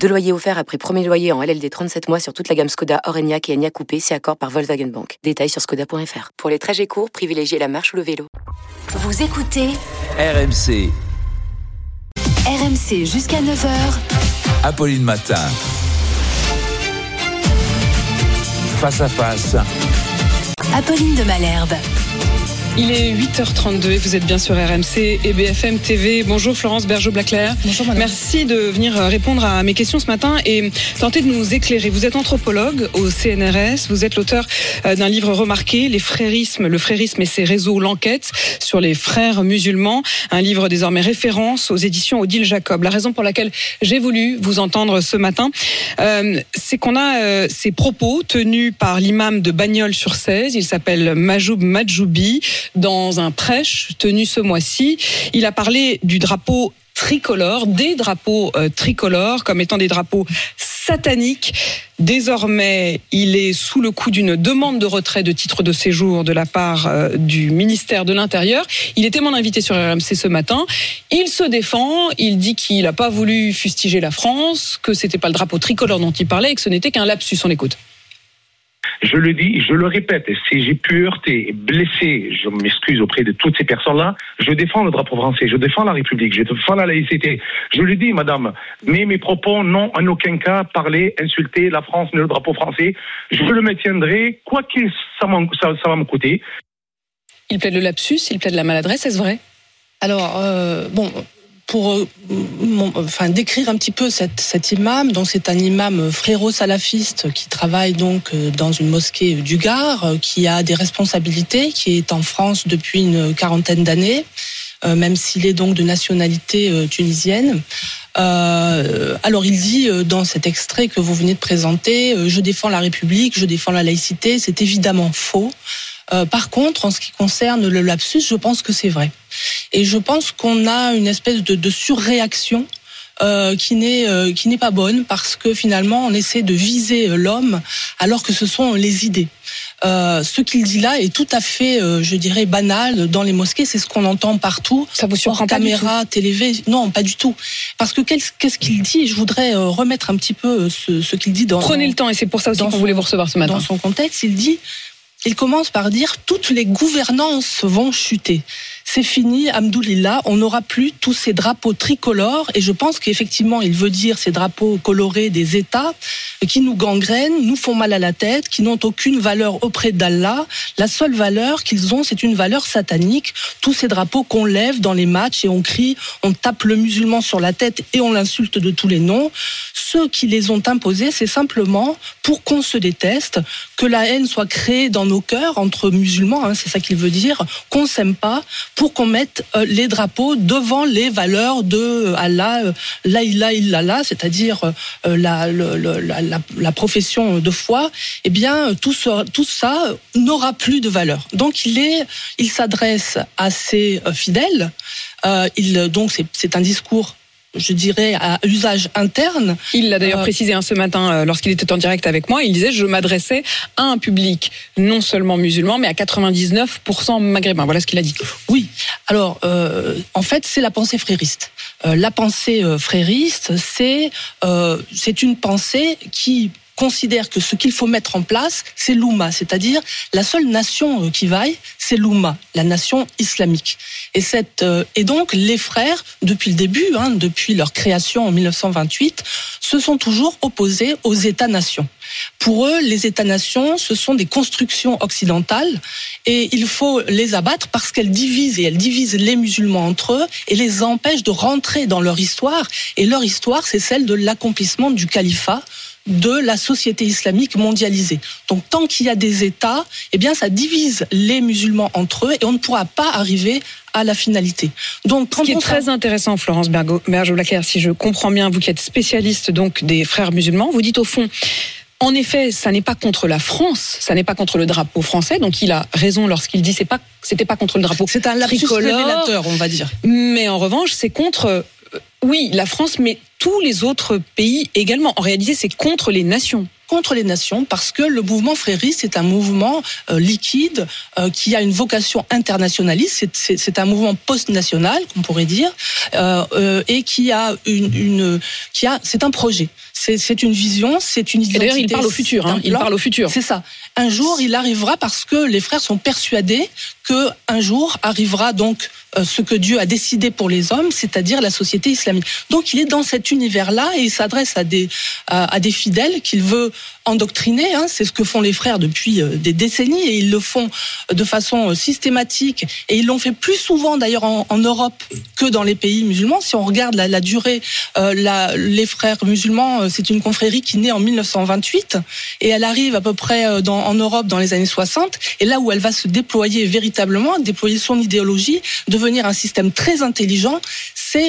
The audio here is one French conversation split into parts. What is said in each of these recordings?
Deux loyers offerts après premier loyer en LLD 37 mois sur toute la gamme Skoda, Orenia et Enya Coupé, c'est accord par Volkswagen Bank. Détails sur skoda.fr. Pour les trajets courts, privilégiez la marche ou le vélo. Vous écoutez RMC, RMC jusqu'à 9h. Apolline Matin. Face à face, Apolline de Malherbe. Il est 8h32 et vous êtes bien sur RMC et BFM TV. Bonjour Florence Bergeau-Blaclair. Bonjour madame. Merci de venir répondre à mes questions ce matin et tenter de nous éclairer. Vous êtes anthropologue au CNRS. Vous êtes l'auteur euh, d'un livre remarqué, Les frérismes, le frérisme et ses réseaux, l'enquête sur les frères musulmans. Un livre désormais référence aux éditions Odile Jacob. La raison pour laquelle j'ai voulu vous entendre ce matin, euh, c'est qu'on a euh, ces propos tenus par l'imam de Bagnols-sur-Cèze. Il s'appelle Majoub Majoubi dans un prêche tenu ce mois-ci. Il a parlé du drapeau tricolore, des drapeaux euh, tricolores comme étant des drapeaux sataniques. Désormais, il est sous le coup d'une demande de retrait de titre de séjour de la part euh, du ministère de l'Intérieur. Il était mon invité sur RMC ce matin. Il se défend, il dit qu'il n'a pas voulu fustiger la France, que c'était pas le drapeau tricolore dont il parlait et que ce n'était qu'un lapsus. On écoute. Je le dis, je le répète, si j'ai pu heurter blesser, je m'excuse auprès de toutes ces personnes-là, je défends le drapeau français, je défends la République, je défends la laïcité. Je le dis, madame, mais mes propos n'ont en aucun cas parlé, insulté la France ni le drapeau français. Je le maintiendrai, quoi qu'il ça, ça, ça va me coûter. Il plaide le lapsus, il plaide la maladresse, est-ce vrai? Alors, euh, bon, pour euh, mon- enfin, décrire un petit peu cet imam, donc c'est un imam fréro-salafiste qui travaille donc euh, dans une mosquée du Gard, euh, qui a des responsabilités, qui est en France depuis une quarantaine d'années, même s'il est donc de nationalité tunisienne. Euh, alors il dit dans cet extrait que vous venez de présenter, je défends la République, je défends la laïcité, c'est évidemment faux. Euh, par contre, en ce qui concerne le lapsus, je pense que c'est vrai. Et je pense qu'on a une espèce de, de surréaction euh, qui n'est euh, qui n'est pas bonne parce que finalement on essaie de viser euh, l'homme alors que ce sont les idées. Euh, ce qu'il dit là est tout à fait, je dirais, banal dans les mosquées. C'est ce qu'on entend partout. Ça vous surprend Hors pas caméra, télévé, non, pas du tout. Parce que qu'est-ce qu'il dit? Je voudrais remettre un petit peu ce, ce qu'il dit dans. Prenez le temps et c'est pour ça aussi qu'on voulait vous recevoir ce matin. dans son contexte, il dit, il commence par dire toutes les gouvernances vont chuter. C'est fini, Amdoulillah, on n'aura plus tous ces drapeaux tricolores et je pense qu'effectivement il veut dire ces drapeaux colorés des États qui nous gangrènent, nous font mal à la tête, qui n'ont aucune valeur auprès d'Allah. La seule valeur qu'ils ont, c'est une valeur satanique. Tous ces drapeaux qu'on lève dans les matchs et on crie, on tape le musulman sur la tête et on l'insulte de tous les noms. Ceux qui les ont imposés, c'est simplement pour qu'on se déteste, que la haine soit créée dans nos cœurs entre musulmans, hein, c'est ça qu'il veut dire, qu'on s'aime pas, pour qu'on mette euh, les drapeaux devant les valeurs de euh, Allah, euh, la ilaha illallah, c'est-à-dire la, la, la- la profession de foi. Eh bien, tout, ça- tout ça n'aura plus de valeur. Donc, il est, il s'adresse à ses fidèles. Euh, il, donc, c'est- c'est un discours je dirais, à usage interne. Il l'a d'ailleurs Euh, précisé hein, ce matin lorsqu'il était en direct avec moi. Il disait je m'adressais à un public non seulement musulman, mais à 99% maghrébin. Voilà ce qu'il a dit. Oui. Alors, euh, en fait, c'est la pensée frériste. Euh, la pensée euh, frériste, c'est euh, c'est une pensée qui considère que ce qu'il faut mettre en place, c'est l'Oumma, c'est-à-dire la seule nation qui vaille, c'est l'Oumma, la nation islamique. Et, cette, et donc, les frères, depuis le début, hein, depuis leur création en 1928, se sont toujours opposés aux États-nations. Pour eux, les États-nations, ce sont des constructions occidentales et il faut les abattre parce qu'elles divisent et elles divisent les musulmans entre eux et les empêchent de rentrer dans leur histoire. Et leur histoire, c'est celle de l'accomplissement du califat de la société islamique mondialisée. Donc tant qu'il y a des États, eh bien ça divise les musulmans entre eux et on ne pourra pas arriver à la finalité. Donc Ce qui est très intéressant, Florence Berger-Blaclair, si je comprends bien, vous qui êtes spécialiste donc des frères musulmans, vous dites au fond, en effet, ça n'est pas contre la France, ça n'est pas contre le drapeau français. Donc il a raison lorsqu'il dit c'est pas c'était pas contre le drapeau C'est un révélateur, on va dire. Mais en revanche, c'est contre euh, oui, la France mais tous les autres pays également. En réalité, c'est contre les nations. Contre les nations parce que le mouvement frériste est un mouvement euh, liquide euh, qui a une vocation internationaliste. C'est- un mouvement post-national, qu'on pourrait dire, euh, euh, et qui a une, une qui a c'est un projet. C'est une vision, c'est une identité. d'ailleurs, il parle au futur. hein, il parle au futur. C'est ça. Un jour, il arrivera parce que les frères sont persuadés que un jour arrivera donc euh, ce que Dieu a décidé pour les hommes, c'est-à-dire la société islamique. Donc, il est dans cet univers-là et il s'adresse à des à, à des fidèles qu'il veut endoctriner. Hein, c'est ce que font les frères depuis euh, des décennies et ils le font de façon euh, systématique et ils l'ont fait plus souvent d'ailleurs en, Europe que dans les pays musulmans. Si on regarde la, durée, euh, les frères musulmans, c'est une confrérie qui naît en 1928 et elle arrive à peu près en Europe dans les années 60 et là où elle va se déployer véritablement, déployer son idéologie, devenir un système très intelligent,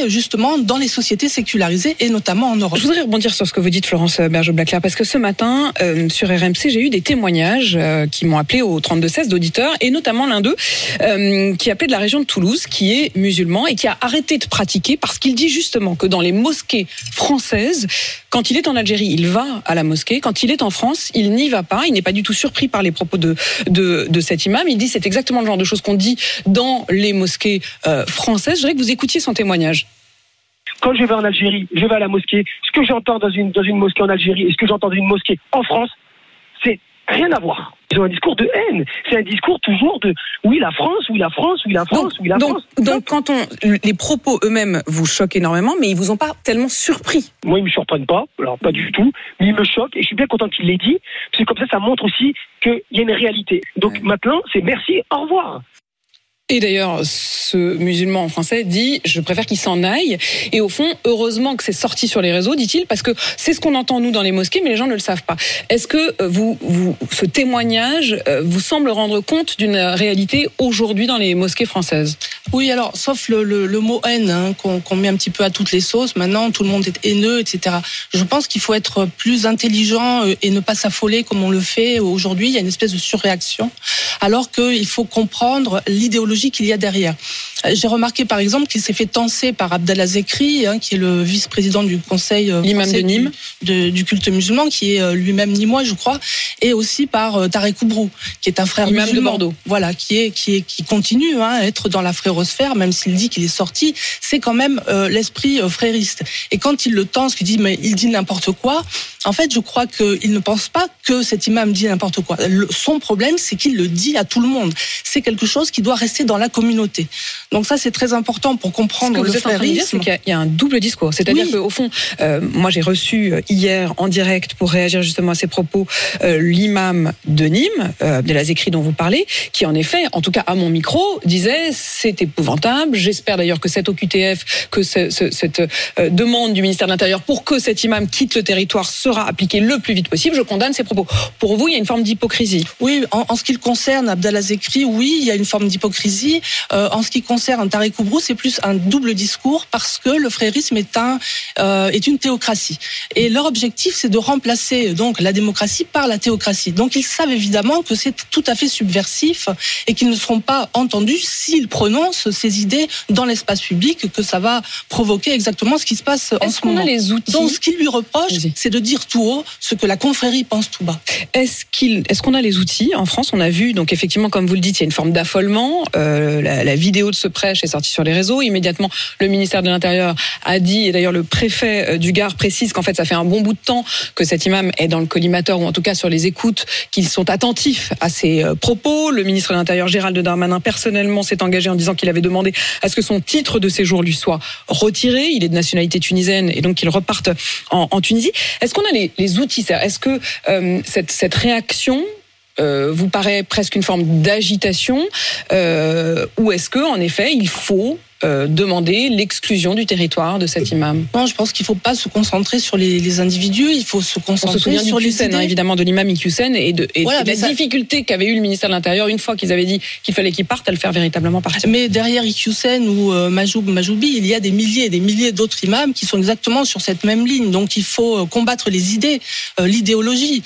justement dans les sociétés sécularisées et notamment en Europe. Je voudrais rebondir sur ce que vous dites, Florence Berger-Blaclair, parce que ce matin, euh, sur RMC, j'ai eu des témoignages euh, qui m'ont appelé au 32-16 d'auditeurs, et notamment l'un d'eux euh, qui appelait de la région de Toulouse, qui est musulman et qui a arrêté de pratiquer parce qu'il dit justement que dans les mosquées françaises, quand il est en Algérie, il va à la mosquée. Quand il est en France, il n'y va pas. Il n'est pas du tout surpris par les propos de, de, de cet imam. Il dit c'est exactement le genre de choses qu'on dit dans les mosquées françaises. Je voudrais que vous écoutiez son témoignage. Quand je vais en Algérie, je vais à la mosquée, ce que j'entends dans une, dans une mosquée en Algérie et ce que j'entends dans une mosquée en France, c'est rien à voir. Ils ont un discours de haine. C'est un discours toujours de oui la France, oui la France, oui la France, oui la donc, France. donc quand on les propos eux-mêmes vous choquent énormément, mais ils vous ont pas tellement surpris. Moi, ils me surprennent pas, alors pas du tout, mais ils me choquent et je suis bien content qu'il l'ait dit, parce que comme ça, ça montre aussi qu'il y a une réalité. Donc maintenant, c'est merci, au revoir. Et d'ailleurs, ce musulman français dit je préfère qu'il s'en aille. Et au fond, heureusement que c'est sorti sur les réseaux, dit-il, parce que c'est ce qu'on entend nous dans les mosquées, mais les gens ne le savent pas. Est-ce que euh, vous, ce témoignage euh, vous semble rendre compte d'une réalité aujourd'hui dans les mosquées françaises? Oui, alors, sauf le, mot haine hein, qu'on qu'on met un petit peu à toutes les sauces. Maintenant, tout le monde est haineux, etc. Je pense qu'il faut être plus intelligent euh, et ne pas s'affoler comme on le fait aujourd'hui. Il y a une espèce de surréaction, alors qu'il faut comprendre l'idéologie qu'il y a derrière. Euh, J'ai remarqué, par exemple, qu'il s'est fait tenser par Abdallah Zekri, hein, qui est le vice-président du conseil euh, L'imam de Nîmes. du, de- du culte musulman, qui est euh, lui-même nîmois, je crois, et aussi par Tarek Oubrou, qui est un frère Imam de musulman. Bordeaux. Voilà, qui est qui est qui continue hein, à être dans la frérosphère, même s'il dit qu'il est sorti, c'est quand même euh, l'esprit frériste. Et quand il le tense, qu'il dit mais il dit n'importe quoi, en fait, je crois qu'il ne pense pas que cet imam dit n'importe quoi. Le- son problème, c'est qu'il le dit à tout le monde. C'est quelque chose qui doit rester dans la communauté. Donc ça, c'est très important pour Ce comprendre que le vous êtes en train de dire, c'est frérisme. qu'il y a- il y a un double discours. C'est-à-dire Oui. qu'au fond, euh, moi j'ai reçu euh, hier en direct pour réagir justement à ces propos euh, l'imam de Nîmes, euh, de la Zécri dont vous parlez, qui en effet, en tout cas à mon micro, disait c'est épouvantable. J'espère d'ailleurs que cette OQTF, que ce- ce- cette demande du ministère de l'Intérieur pour que cet imam quitte le territoire sera appliquée le plus vite possible. Je condamne ces propos. Pour vous, il y a une forme d'hypocrisie. Oui, en, en ce qui le concerne, Abdallah Zekri, oui, il y a une forme d'hypocrisie. Euh, en ce qui concerne Tarek Oubrou, c'est plus un double discours parce que le frérisme est un euh, est une théocratie. Et leur objectif, c'est de remplacer donc la démocratie par la théocratie. Donc ils savent évidemment que c'est tout à fait subversif et qu'ils ne seront pas entendus s'ils prononcent ces idées dans l'espace public, que ça va provoquer exactement ce qui se passe en Est-ce ce qu'on moment. a les outils Donc ce qu'il lui reproche, Vas-y. c'est de dire tout haut ce que la confrérie pense tout bas. Est-ce qu'il, est-ce qu'on a les outils en France? On a vu donc effectivement, comme vous le dites, il y a une forme d'affolement. Euh, la, la vidéo de ce prêche est sortie sur les réseaux. Immédiatement, le ministère de l'Intérieur a dit, et d'ailleurs le préfet euh, du Gard précise qu'en fait, ça fait un bon bout de temps que cet imam est dans le collimateur ou en tout cas sur les écoutes, qu'ils sont attentifs à ses euh, propos. Le ministre de l'Intérieur Gérald Darmanin personnellement s'est engagé en disant qu'il avait demandé à ce que son titre de séjour lui soit retiré. Il est de nationalité tunisienne et donc qu'il reparte en, Tunisie. Est-ce qu'on a les, outils? Est-ce que euh, cette réaction euh, vous paraît presque une forme d'agitation euh, ou est-ce que en effet il faut euh, demander l'exclusion du territoire de cet imam Non, je pense qu'il ne faut pas se concentrer sur les, les individus, il faut se On concentrer se souvient sur les Hussein, idées. hein, évidemment, de l'imam Hussein et de, et Voilà, de la ça- difficulté qu'avait eu le ministère de l'Intérieur une fois qu'ils avaient dit qu'il fallait qu'ils partent à le faire véritablement partir. Mais derrière Iqiyoussen ou euh, Majoub Majoubi, il y a des milliers et des milliers d'autres imams qui sont exactement sur cette même ligne. Donc il faut euh, combattre les idées, euh, l'idéologie,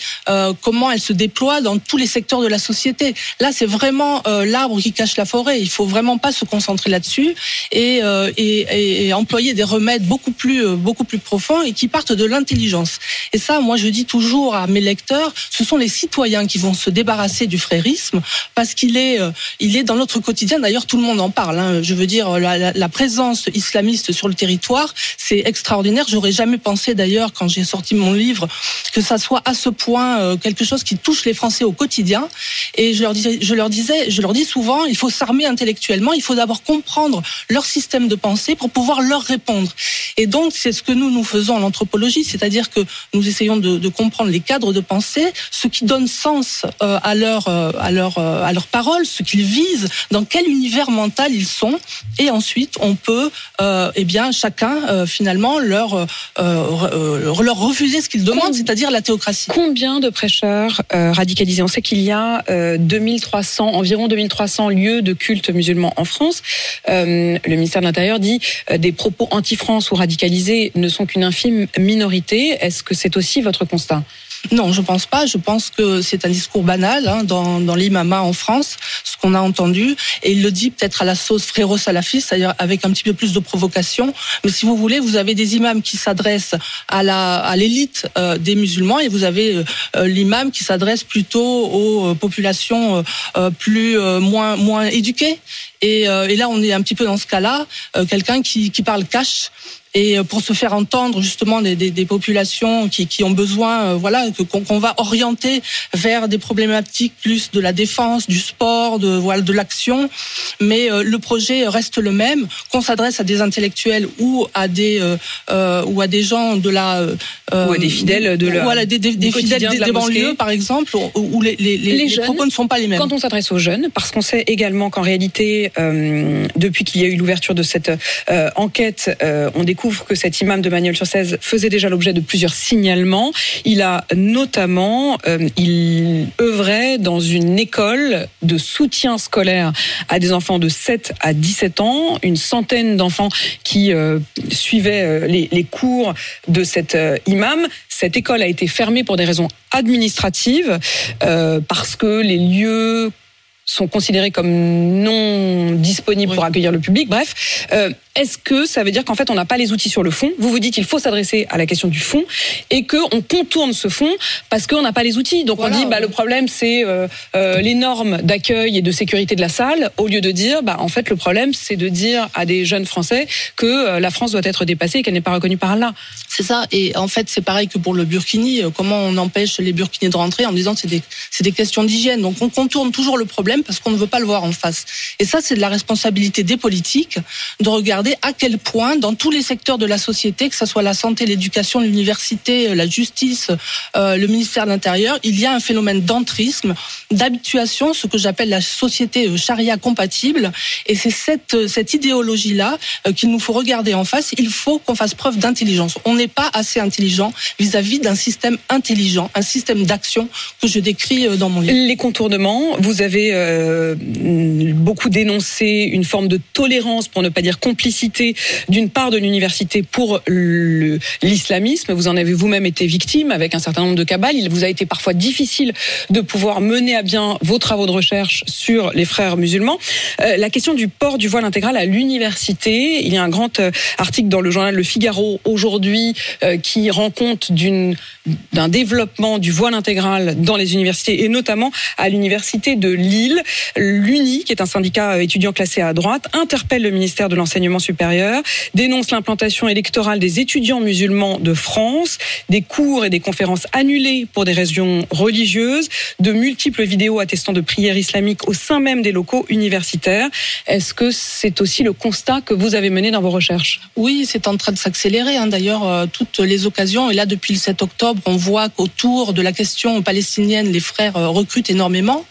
comment elle se déploie dans tous les secteurs de la société. Là, c'est vraiment l'arbre qui cache la forêt. Il faut vraiment pas se concentrer là-dessus et, euh, et, employer des remèdes beaucoup plus, euh, beaucoup plus profonds et qui partent de l'intelligence. Et ça, moi, je dis toujours à mes lecteurs, ce sont les citoyens qui vont se débarrasser du frérisme parce qu'il est, euh, il est dans notre quotidien. D'ailleurs, tout le monde en parle. hein. Je veux dire, la, présence islamiste sur le territoire, c'est extraordinaire. J'aurais jamais pensé, d'ailleurs, quand j'ai sorti mon livre, que ça soit à ce point quelque chose qui touche les Français au quotidien. Et je leur disais, je leur disais, je leur dis souvent, il faut s'armer intellectuellement. Il faut d'abord comprendre leur système de pensée pour pouvoir leur répondre. Et donc, c'est ce que nous nous faisons en anthropologie, c'est-à-dire que nous essayons de, de comprendre les cadres de pensée, ce qui donne sens euh, à leur euh, à leur euh, à leurs paroles, ce qu'ils visent, dans quel univers mental ils sont, et ensuite on peut, eh bien, chacun finalement leur leur refuser ce qu'ils demandent, c'est-à-dire la théocratie. Combien de prêcheurs radicalisés? On sait qu'il y a euh, 2300, environ 2300 lieux de culte musulmans en France. Euh, le ministère de l'Intérieur dit euh, des propos anti-France ou radicalisés ne sont qu'une infime minorité. Est-ce que c'est aussi votre constat? Non, je pense pas. Je pense que c'est un discours banal hein, dans, dans l'imama en France, ce qu'on a entendu. Et il le dit peut-être à la sauce fréro-salafiste, c'est-à-dire avec un petit peu plus de provocation. Mais si vous voulez, vous avez des imams qui s'adressent à la à l'élite euh, des musulmans et vous avez euh, euh, l'imam qui s'adresse plutôt aux euh, populations euh, euh, plus moins moins éduquées. Et, et là, on est un petit peu dans ce cas-là, quelqu'un qui, qui parle cash. Et euh, pour se faire entendre justement des, des, des populations qui, qui ont besoin, euh, voilà, qu'on va orienter vers des problématiques plus de la défense, du sport, de voilà, de l'action. Mais euh, le projet reste le même, qu'on s'adresse à des intellectuels ou à des euh, ou à des gens de la euh, Ou à des fidèles de la- voilà, des, des, des fidèles de des, banlieues par exemple, où, les, les, les, Les les jeunes, propos ne sont pas les mêmes. Quand on s'adresse aux jeunes, parce qu'on sait également qu'en réalité, euh, depuis qu'il y a eu l'ouverture de cette enquête, on découvre que cet imam de Manuel-sur-Cèze faisait déjà l'objet de plusieurs signalements. Il a notamment, euh, il œuvrait dans une école de soutien scolaire à des enfants de 7 à 17 ans, une centaine d'enfants qui euh, suivaient euh, les, cours de cet euh, imam. Cette école a été fermée pour des raisons administratives, parce que les lieux sont considérés comme non disponibles pour accueillir le public. Bref, euh, est-ce que ça veut dire qu'en fait on n'a pas les outils sur le fond Vous vous dites qu'il faut s'adresser à la question du fond et que on contourne ce fond parce qu'on n'a pas les outils. Donc Voilà. on dit bah le problème c'est euh, euh, les normes d'accueil et de sécurité de la salle au lieu de dire bah en fait le problème c'est de dire à des jeunes Français que la France doit être dépassée et qu'elle n'est pas reconnue par Allah. C'est ça. Et en fait, c'est pareil que pour le burkini. Comment on empêche les burkinis de rentrer en disant que c'est des, c'est des questions d'hygiène. Donc on contourne toujours le problème parce qu'on ne veut pas le voir en face. Et ça, c'est de la responsabilité des politiques de regarder à quel point, dans tous les secteurs de la société, que ce soit la santé, l'éducation, l'université, euh, la justice, euh, le ministère de l'Intérieur, il y a un phénomène d'entrisme, d'habituation, ce que j'appelle la société euh, charia compatible. Et c'est cette, cette idéologie-là qu'il nous faut regarder en face. Il faut qu'on fasse preuve d'intelligence. On n'est pas assez intelligent vis-à-vis d'un système intelligent, un système d'action que je décris dans mon livre. Les contournements, vous avez euh, beaucoup dénoncé une forme de tolérance, pour ne pas dire complicité, d'une part de l'université pour l'islamisme. Vous en avez vous-même été victime avec un certain nombre de cabales. Il vous a été parfois difficile de pouvoir mener à bien vos travaux de recherche sur les frères musulmans. Euh, la question du port du voile intégral à l'université, il y a un grand euh, article dans le journal Le Figaro aujourd'hui qui rend compte d'un développement du voile intégral dans les universités et notamment à l'université de Lille. L'UNI, qui est un syndicat euh, étudiant classé à droite, interpelle le ministère de l'enseignement supérieur, dénonce l'implantation électorale des étudiants musulmans de France, des cours et des conférences annulées pour des raisons religieuses, de multiples vidéos attestant de prières islamiques au sein même des locaux universitaires. Est-ce que c'est aussi le constat que vous avez mené dans vos recherches? Oui, c'est en train de s'accélérer. hein. D'ailleurs, euh, toutes les occasions, et là depuis le 7 octobre, on voit qu'autour de la question palestinienne, les frères euh, recrutent énormément.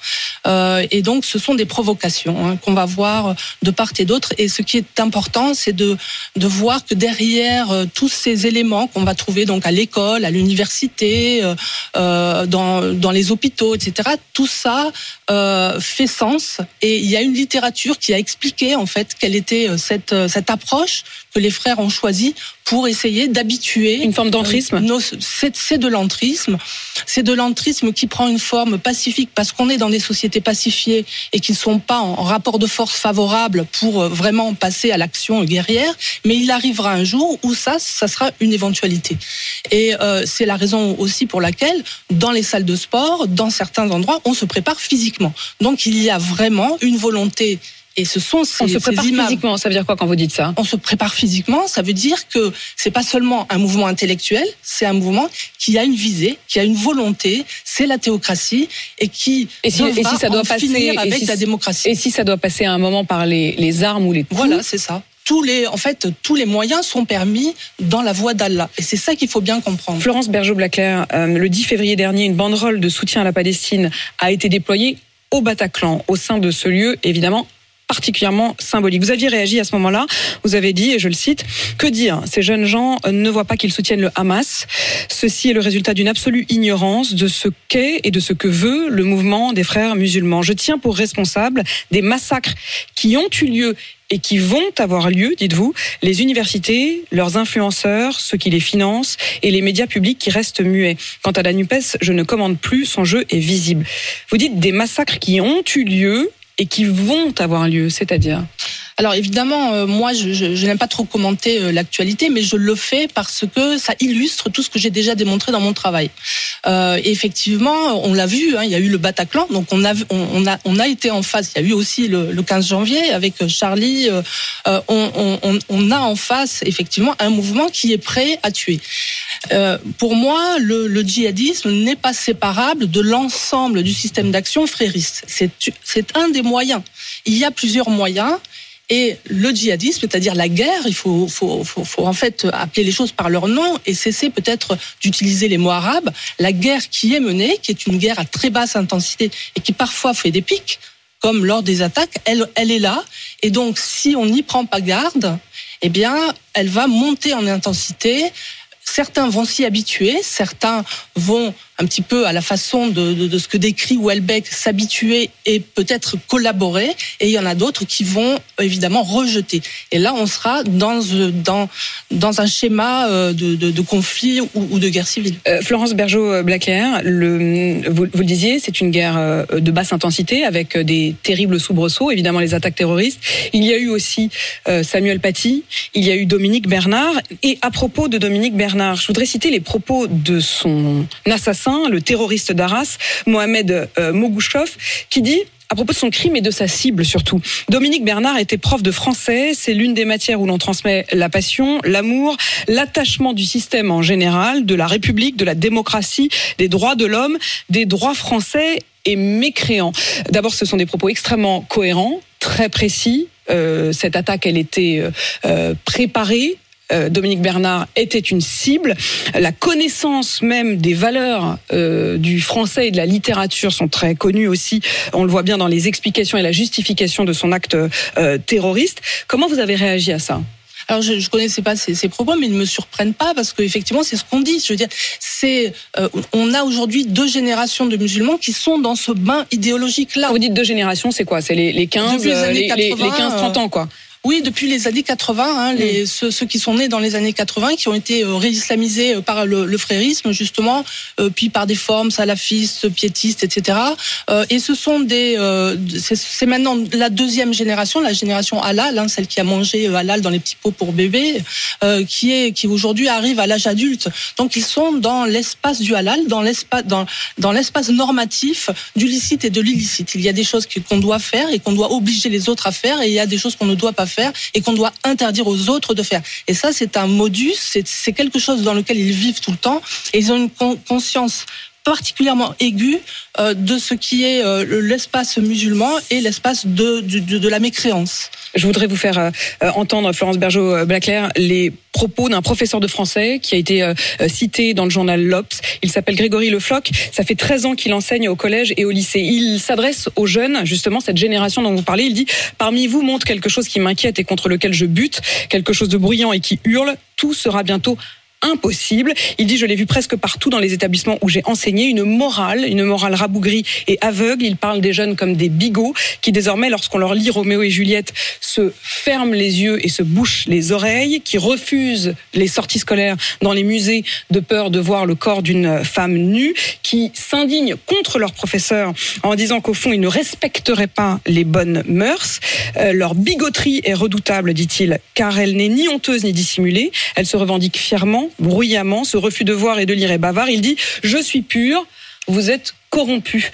Et donc, ce sont des provocations hein, qu'on va voir de part et d'autre. Et ce qui est important, c'est de, de voir que derrière euh, tous ces éléments qu'on va trouver donc à l'école, à l'université, euh, euh, dans, dans les hôpitaux, etc., tout ça fait sens. Et il y a une littérature qui a expliqué en fait quelle était cette, cette approche que les frères ont choisie pour essayer d'habituer Une forme d'entrisme euh, c'est de l'entrisme. C'est de l'entrisme qui prend une forme pacifique parce qu'on est dans des sociétés pacifiées et qui ne sont pas en rapport de force favorable pour euh, vraiment passer à l'action guerrière. Mais il arrivera un jour où ça, ça sera une éventualité. Et euh, c'est la raison aussi pour laquelle, dans les salles de sport, dans certains endroits, on se prépare physiquement. Donc il y a vraiment une volonté. Et ce sont ces, On se ces prépare images physiquement, ça veut dire quoi quand vous dites ça? On se prépare physiquement, ça veut dire que c'est pas seulement un mouvement intellectuel, c'est un mouvement qui a une visée, qui a une volonté, c'est la théocratie et qui Et si- et devra si ça doit passer- finir avec si- la démocratie. Et si ça doit passer à un moment par les, les armes ou les coups Voilà, c'est ça. Tous les, en fait, tous les moyens sont permis dans la voie d'Allah. Et c'est ça qu'il faut bien comprendre. Florence Bergeau-Blaclair, euh, le 10 février dernier, une banderole de soutien à la Palestine a été déployée au Bataclan, au sein de ce lieu, évidemment particulièrement symbolique. Vous aviez réagi à ce moment-là, vous avez dit, et je le cite, que dire Ces jeunes gens ne voient pas qu'ils soutiennent le Hamas. Ceci est le résultat d'une absolue ignorance de ce qu'est et de ce que veut le mouvement des frères musulmans. Je tiens pour responsable des massacres qui ont eu lieu et qui vont avoir lieu, dites-vous, les universités, leurs influenceurs, ceux qui les financent et les médias publics qui restent muets. Quant à la NUPES, je ne commande plus, son jeu est visible. Vous dites des massacres qui ont eu lieu et qui vont avoir lieu, c'est-à-dire Alors évidemment, euh, moi, je, n'aime pas trop commenter euh, l'actualité, mais je le fais parce que ça illustre tout ce que j'ai déjà démontré dans mon travail. Euh, effectivement, on l'a vu, hein, il y a eu le Bataclan, donc on a, on, a, été en face. Il y a eu aussi le, le 15 janvier avec Charlie. on a en face effectivement un mouvement qui est prêt à tuer. Euh, pour moi, le, le djihadisme n'est pas séparable de l'ensemble du système d'action frériste. C'est un des moyens. Il y a plusieurs moyens. Et le djihadisme, c'est-à-dire la guerre, il faut, faut, faut, faut en fait appeler les choses par leur nom et cesser peut-être d'utiliser les mots arabes. La guerre qui est menée, qui est une guerre à très basse intensité et qui parfois fait des pics, comme lors des attaques, elle, elle est là. Et donc, si on n'y prend pas garde, eh bien, elle va monter en intensité. Certains vont s'y habituer, certains vont un petit peu à la façon de, ce que décrit Welbeck s'habituer et peut-être collaborer, et il y en a d'autres qui vont évidemment rejeter. Et là, on sera dans euh, dans dans un schéma euh, de, de, conflit ou, de guerre civile. Euh, Florence Bergeau-Blaclair, le, vous, vous le disiez, c'est une guerre de basse intensité avec des terribles soubresauts, évidemment les attaques terroristes. Il y a eu aussi Samuel Paty, il y a eu Dominique Bernard. Et à propos de Dominique Bernard, je voudrais citer les propos de son assassin, le terroriste d'Arras, Mohamed Mogouchov, qui dit à propos de son crime et de sa cible surtout. Dominique Bernard était prof de français, c'est l'une des matières où l'on transmet la passion, l'amour, l'attachement du système en général, de la République, de la démocratie, des droits de l'homme, des droits français et mécréants. D'abord, ce sont des propos extrêmement cohérents, très précis. Euh, cette attaque, elle était euh, euh, préparée, Dominique Bernard était une cible. La connaissance même des valeurs euh, du français et de la littérature sont très connues aussi. On le voit bien dans les explications et la justification de son acte euh, terroriste. Comment vous avez réagi à ça? Alors je ne connaissais pas ces, ces, propos, mais ils ne me surprennent pas parce qu'effectivement c'est ce qu'on dit. Je veux dire, c'est euh, on a aujourd'hui deux générations de musulmans qui sont dans ce bain idéologique là. Vous dites deux générations, c'est quoi? C'est les, les 15, les, les, 80, les, les 15-30 ans quoi. Oui, depuis les années 80, hein, les, ceux, ceux, qui sont nés dans les années 80, qui ont été euh, réislamisés par le, le, frérisme justement, euh, puis par des formes salafistes, piétistes, etc. Euh, et ce sont des, euh, c'est maintenant la deuxième génération, la génération halal, hein, celle qui a mangé euh, halal dans les petits pots pour bébés, euh, qui est, qui aujourd'hui arrive à l'âge adulte. Donc ils sont dans l'espace du halal, dans l'espace, dans, dans l'espace normatif du licite et de l'illicite. Il y a des choses qu'on doit faire et qu'on doit obliger les autres à faire, et il y a des choses qu'on ne doit pas faire et qu'on doit interdire aux autres de faire. Et ça, c'est un modus, c'est quelque chose dans lequel ils vivent tout le temps et ils ont une con conscience particulièrement aigu euh, de ce qui est euh, l'espace musulman et l'espace de, de, la mécréance. Je voudrais vous faire euh, entendre, Florence Bergeau-Blaclair, les propos d'un professeur de français qui a été cité dans le journal L'Obs. Il s'appelle Grégory Lefloc. Ça fait 13 ans qu'il enseigne au collège et au lycée. Il s'adresse aux jeunes, justement, cette génération dont vous parlez. Il dit, parmi vous montre quelque chose qui m'inquiète et contre lequel je bute, quelque chose de bruyant et qui hurle. Tout sera bientôt impossible. Il dit, je l'ai vu presque partout dans les établissements où j'ai enseigné, une morale, une morale rabougrie et aveugle. Il parle des jeunes comme des bigots qui désormais, lorsqu'on leur lit Roméo et Juliette, se ferment les yeux et se bouchent les oreilles, qui refusent les sorties scolaires dans les musées de peur de voir le corps d'une femme nue, qui s'indignent contre leurs professeurs en disant qu'au fond, ils ne respecteraient pas les bonnes mœurs. Euh, leur bigoterie est redoutable, dit-il, car elle n'est ni honteuse ni dissimulée. Elle se revendique fièrement bruyamment, ce refus de voir et de lire est bavard. Il dit Je suis pur, vous êtes corrompu.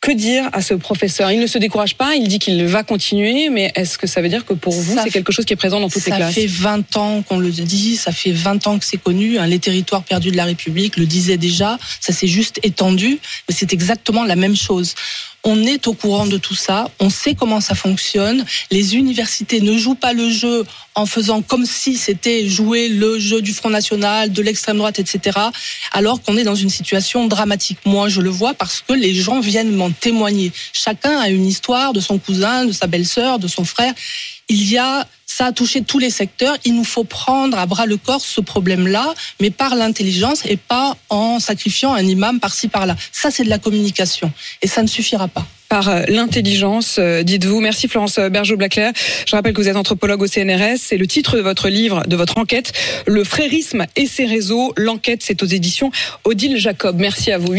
Que dire à ce professeur? Il ne se décourage pas, il dit qu'il va continuer, mais est-ce que ça veut dire que pour vous, c'est quelque chose qui est présent dans toutes les classes? Ça fait 20 ans qu'on le dit, ça fait 20 ans que c'est connu. Hein, les territoires perdus de la République le disaient déjà, ça s'est juste étendu, mais c'est exactement la même chose. On est au courant de tout ça, on sait comment ça fonctionne. Les universités ne jouent pas le jeu en faisant comme si c'était jouer le jeu du Front National, de l'extrême droite, etc. Alors qu'on est dans une situation dramatique. Moi, je le vois parce que les gens viennent m'en témoigner. Chacun a une histoire de son cousin, de sa belle-sœur, de son frère. Il y a ça a touché tous les secteurs. Il nous faut prendre à bras le corps ce problème-là, mais par l'intelligence et pas en sacrifiant un imam par-ci par-là. Ça, c'est de la communication. Et ça ne suffira pas par euh, l'intelligence, euh, dites-vous. Merci Florence Bergeau-Blaclair. Je rappelle que vous êtes anthropologue au CNRS. C'est le titre de votre livre, de votre enquête, Le frérisme et ses réseaux. L'enquête, c'est aux éditions Odile Jacob. Merci à vous.